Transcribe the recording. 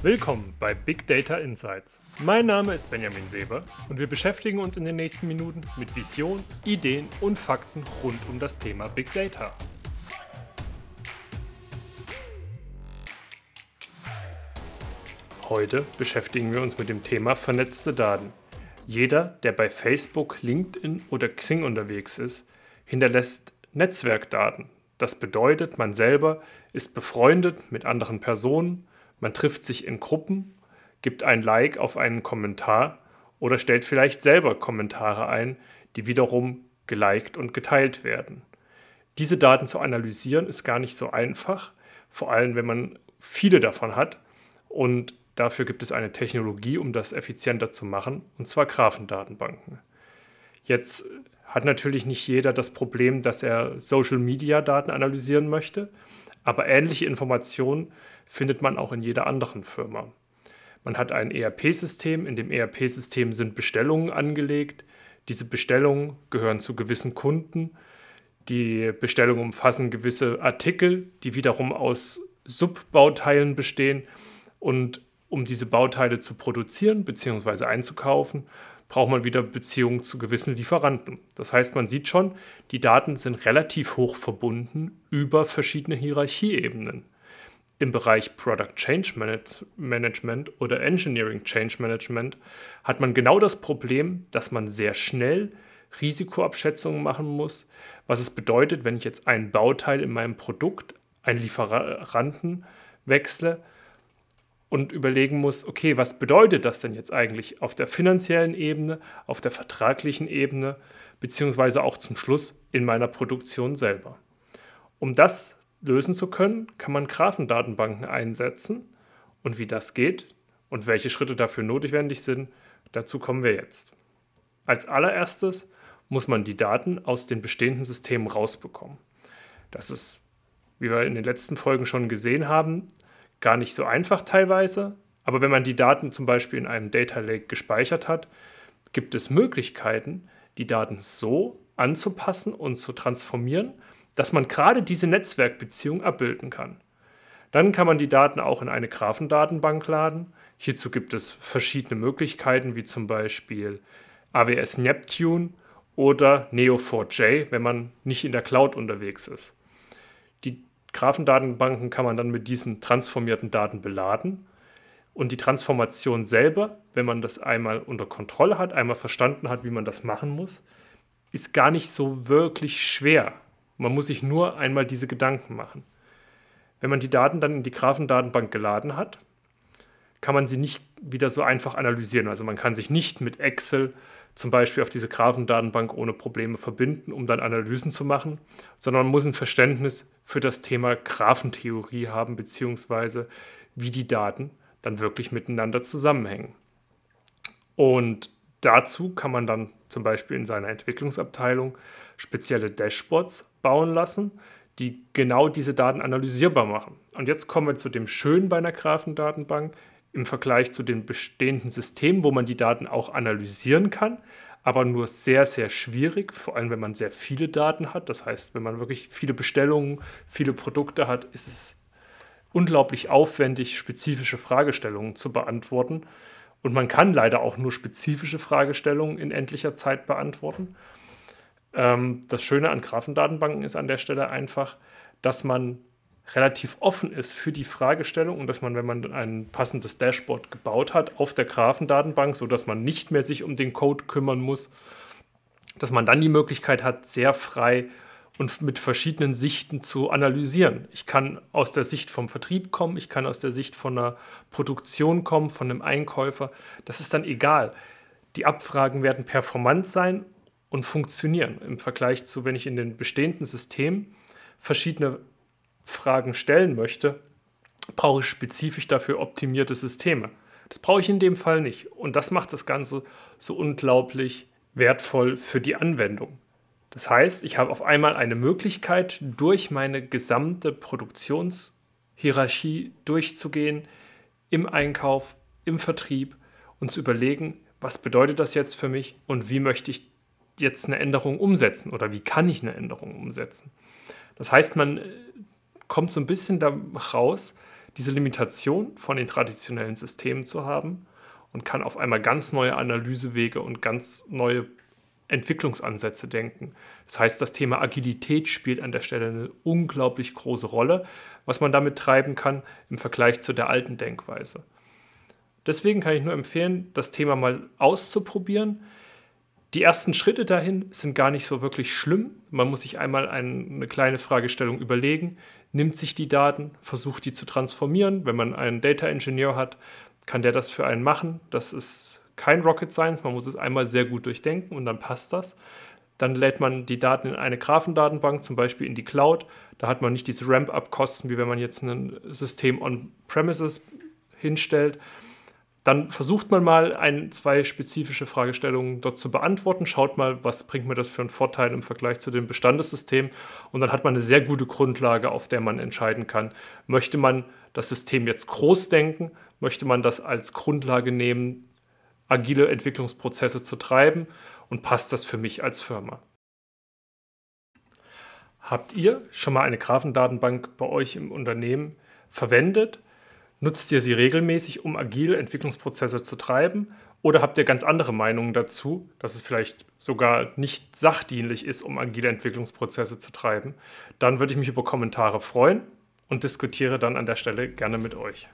Willkommen bei Big Data Insights. Mein Name ist Benjamin Seber und wir beschäftigen uns in den nächsten Minuten mit Vision, Ideen und Fakten rund um das Thema Big Data. Heute beschäftigen wir uns mit dem Thema vernetzte Daten. Jeder, der bei Facebook, LinkedIn oder Xing unterwegs ist, hinterlässt Netzwerkdaten. Das bedeutet, man selber ist befreundet mit anderen Personen, man trifft sich in Gruppen, gibt ein Like auf einen Kommentar oder stellt vielleicht selber Kommentare ein, die wiederum geliked und geteilt werden. Diese Daten zu analysieren ist gar nicht so einfach, vor allem wenn man viele davon hat und Dafür gibt es eine Technologie, um das effizienter zu machen, und zwar Graphendatenbanken. Jetzt hat natürlich nicht jeder das Problem, dass er Social-Media-Daten analysieren möchte, aber ähnliche Informationen findet man auch in jeder anderen Firma. Man hat ein ERP-System, in dem ERP-System sind Bestellungen angelegt. Diese Bestellungen gehören zu gewissen Kunden. Die Bestellungen umfassen gewisse Artikel, die wiederum aus Subbauteilen bestehen und um diese Bauteile zu produzieren bzw. einzukaufen, braucht man wieder Beziehungen zu gewissen Lieferanten. Das heißt, man sieht schon, die Daten sind relativ hoch verbunden über verschiedene Hierarchieebenen. Im Bereich Product Change Management oder Engineering Change Management hat man genau das Problem, dass man sehr schnell Risikoabschätzungen machen muss, was es bedeutet, wenn ich jetzt ein Bauteil in meinem Produkt, einen Lieferanten wechsle, und überlegen muss, okay, was bedeutet das denn jetzt eigentlich auf der finanziellen Ebene, auf der vertraglichen Ebene, beziehungsweise auch zum Schluss in meiner Produktion selber. Um das lösen zu können, kann man Graphendatenbanken einsetzen und wie das geht und welche Schritte dafür notwendig sind, dazu kommen wir jetzt. Als allererstes muss man die Daten aus den bestehenden Systemen rausbekommen. Das ist, wie wir in den letzten Folgen schon gesehen haben, gar nicht so einfach teilweise. Aber wenn man die Daten zum Beispiel in einem Data Lake gespeichert hat, gibt es Möglichkeiten, die Daten so anzupassen und zu transformieren, dass man gerade diese Netzwerkbeziehung abbilden kann. Dann kann man die Daten auch in eine Graphendatenbank laden. Hierzu gibt es verschiedene Möglichkeiten, wie zum Beispiel AWS Neptune oder Neo4j, wenn man nicht in der Cloud unterwegs ist. Graphendatenbanken kann man dann mit diesen transformierten Daten beladen. Und die Transformation selber, wenn man das einmal unter Kontrolle hat, einmal verstanden hat, wie man das machen muss, ist gar nicht so wirklich schwer. Man muss sich nur einmal diese Gedanken machen. Wenn man die Daten dann in die Graphendatenbank geladen hat, kann man sie nicht wieder so einfach analysieren. Also man kann sich nicht mit Excel zum Beispiel auf diese Graphendatenbank ohne Probleme verbinden, um dann Analysen zu machen, sondern man muss ein Verständnis für das Thema Graphentheorie haben, beziehungsweise wie die Daten dann wirklich miteinander zusammenhängen. Und dazu kann man dann zum Beispiel in seiner Entwicklungsabteilung spezielle Dashboards bauen lassen, die genau diese Daten analysierbar machen. Und jetzt kommen wir zu dem Schönen bei einer Graphendatenbank im Vergleich zu den bestehenden Systemen, wo man die Daten auch analysieren kann, aber nur sehr, sehr schwierig, vor allem wenn man sehr viele Daten hat. Das heißt, wenn man wirklich viele Bestellungen, viele Produkte hat, ist es unglaublich aufwendig, spezifische Fragestellungen zu beantworten. Und man kann leider auch nur spezifische Fragestellungen in endlicher Zeit beantworten. Ähm, das Schöne an Graphendatenbanken ist an der Stelle einfach, dass man relativ offen ist für die Fragestellung und dass man, wenn man ein passendes Dashboard gebaut hat auf der Graphendatenbank, sodass man nicht mehr sich um den Code kümmern muss, dass man dann die Möglichkeit hat, sehr frei und mit verschiedenen Sichten zu analysieren. Ich kann aus der Sicht vom Vertrieb kommen, ich kann aus der Sicht von einer Produktion kommen, von einem Einkäufer. Das ist dann egal. Die Abfragen werden performant sein und funktionieren im Vergleich zu, wenn ich in den bestehenden Systemen verschiedene Fragen stellen möchte, brauche ich spezifisch dafür optimierte Systeme. Das brauche ich in dem Fall nicht. Und das macht das Ganze so unglaublich wertvoll für die Anwendung. Das heißt, ich habe auf einmal eine Möglichkeit, durch meine gesamte Produktionshierarchie durchzugehen, im Einkauf, im Vertrieb und zu überlegen, was bedeutet das jetzt für mich und wie möchte ich jetzt eine Änderung umsetzen oder wie kann ich eine Änderung umsetzen. Das heißt, man kommt so ein bisschen da raus, diese Limitation von den traditionellen Systemen zu haben und kann auf einmal ganz neue Analysewege und ganz neue Entwicklungsansätze denken. Das heißt, das Thema Agilität spielt an der Stelle eine unglaublich große Rolle, was man damit treiben kann im Vergleich zu der alten Denkweise. Deswegen kann ich nur empfehlen, das Thema mal auszuprobieren. Die ersten Schritte dahin sind gar nicht so wirklich schlimm. Man muss sich einmal eine kleine Fragestellung überlegen, nimmt sich die Daten, versucht die zu transformieren. Wenn man einen Data Engineer hat, kann der das für einen machen. Das ist kein Rocket Science, man muss es einmal sehr gut durchdenken und dann passt das. Dann lädt man die Daten in eine Graphendatenbank, zum Beispiel in die Cloud. Da hat man nicht diese Ramp-up-Kosten, wie wenn man jetzt ein System on-premises hinstellt. Dann versucht man mal ein, zwei spezifische Fragestellungen dort zu beantworten, schaut mal, was bringt mir das für einen Vorteil im Vergleich zu dem Bestandessystem und dann hat man eine sehr gute Grundlage, auf der man entscheiden kann, möchte man das System jetzt groß denken, möchte man das als Grundlage nehmen, agile Entwicklungsprozesse zu treiben und passt das für mich als Firma. Habt ihr schon mal eine Graphendatenbank bei euch im Unternehmen verwendet? Nutzt ihr sie regelmäßig, um agile Entwicklungsprozesse zu treiben? Oder habt ihr ganz andere Meinungen dazu, dass es vielleicht sogar nicht sachdienlich ist, um agile Entwicklungsprozesse zu treiben? Dann würde ich mich über Kommentare freuen und diskutiere dann an der Stelle gerne mit euch.